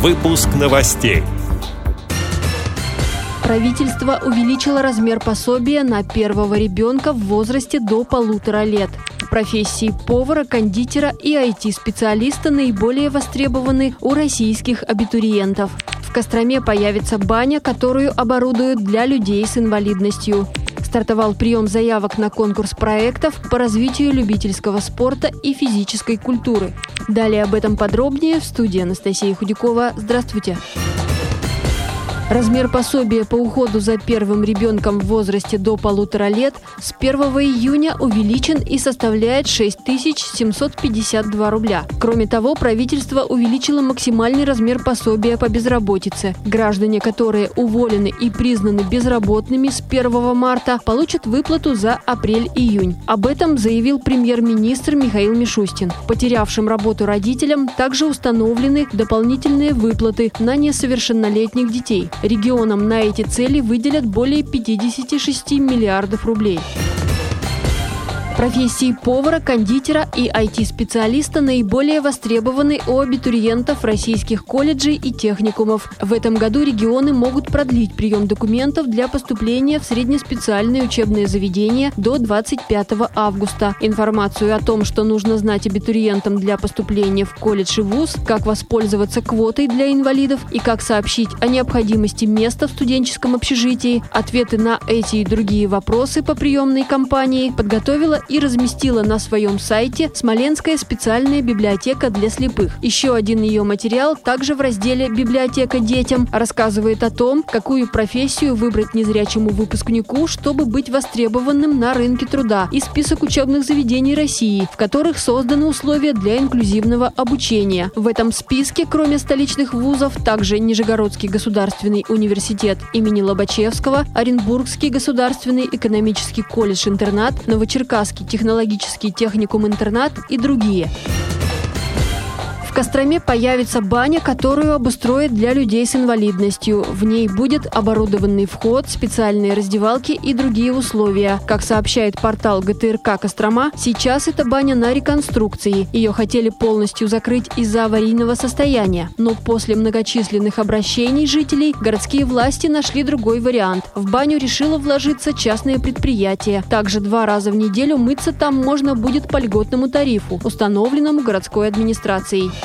Выпуск новостей. Правительство увеличило размер пособия на первого ребенка в возрасте до полутора лет. Профессии повара, кондитера и IT-специалиста наиболее востребованы у российских абитуриентов. В Костроме появится баня, которую оборудуют для людей с инвалидностью. Стартовал прием заявок на конкурс проектов по развитию любительского спорта и физической культуры. Далее об этом подробнее в студии Анастасия Худякова. Здравствуйте! Здравствуйте! Размер пособия по уходу за первым ребенком в возрасте до полутора лет с 1 июня увеличен и составляет 6752 рубля. Кроме того, правительство увеличило максимальный размер пособия по безработице. Граждане, которые уволены и признаны безработными с 1 марта, получат выплату за апрель-июнь. Об этом заявил премьер-министр Михаил Мишустин. Потерявшим работу родителям также установлены дополнительные выплаты на несовершеннолетних детей. Регионам на эти цели выделят более 56 миллиардов рублей. Профессии повара, кондитера и IT-специалиста наиболее востребованы у абитуриентов российских колледжей и техникумов. В этом году регионы могут продлить прием документов для поступления в среднеспециальные учебные заведения до 25 августа. Информацию о том, что нужно знать абитуриентам для поступления в колледж и вуз, как воспользоваться квотой для инвалидов и как сообщить о необходимости места в студенческом общежитии, ответы на эти и другие вопросы по приемной кампании подготовила и разместила на своем сайте Смоленская специальная библиотека для слепых. Еще один ее материал также в разделе «Библиотека детям» рассказывает о том, какую профессию выбрать незрячему выпускнику, чтобы быть востребованным на рынке труда и список учебных заведений России, в которых созданы условия для инклюзивного обучения. В этом списке, кроме столичных вузов, также Нижегородский государственный университет имени Лобачевского, Оренбургский государственный экономический колледж-интернат, Новочеркасский технологический техникум-интернат и другие. Костроме появится баня, которую обустроят для людей с инвалидностью. В ней будет оборудованный вход, специальные раздевалки и другие условия. Как сообщает портал ГТРК Кострома, сейчас эта баня на реконструкции. Ее хотели полностью закрыть из-за аварийного состояния. Но после многочисленных обращений жителей городские власти нашли другой вариант. В баню решило вложиться частное предприятие. Также два раза в неделю мыться там можно будет по льготному тарифу, установленному городской администрацией.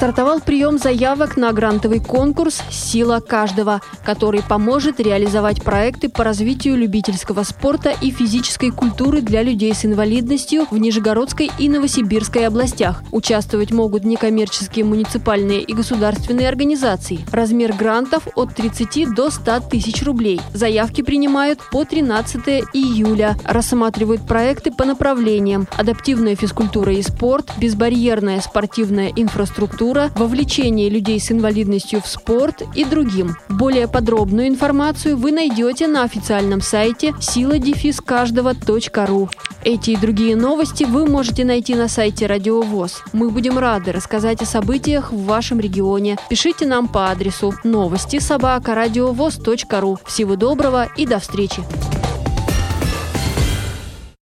Стартовал прием заявок на грантовый конкурс «Сила каждого», который поможет реализовать проекты по развитию любительского спорта и физической культуры для людей с инвалидностью в Нижегородской и Новосибирской областях. Участвовать могут некоммерческие муниципальные и государственные организации. Размер грантов от 30 до 100 тысяч рублей. Заявки принимают по 13 июля. Рассматривают проекты по направлениям адаптивная физкультура и спорт, безбарьерная спортивная инфраструктура, культура, вовлечение людей с инвалидностью в спорт и другим. Более подробную информацию вы найдете на официальном сайте сила-дефис каждого.ру. Эти и другие новости вы можете найти на сайте Радио ВОЗ. Мы будем рады рассказать о событиях в вашем регионе. Пишите нам по адресу новости собака ру. Всего доброго и до встречи!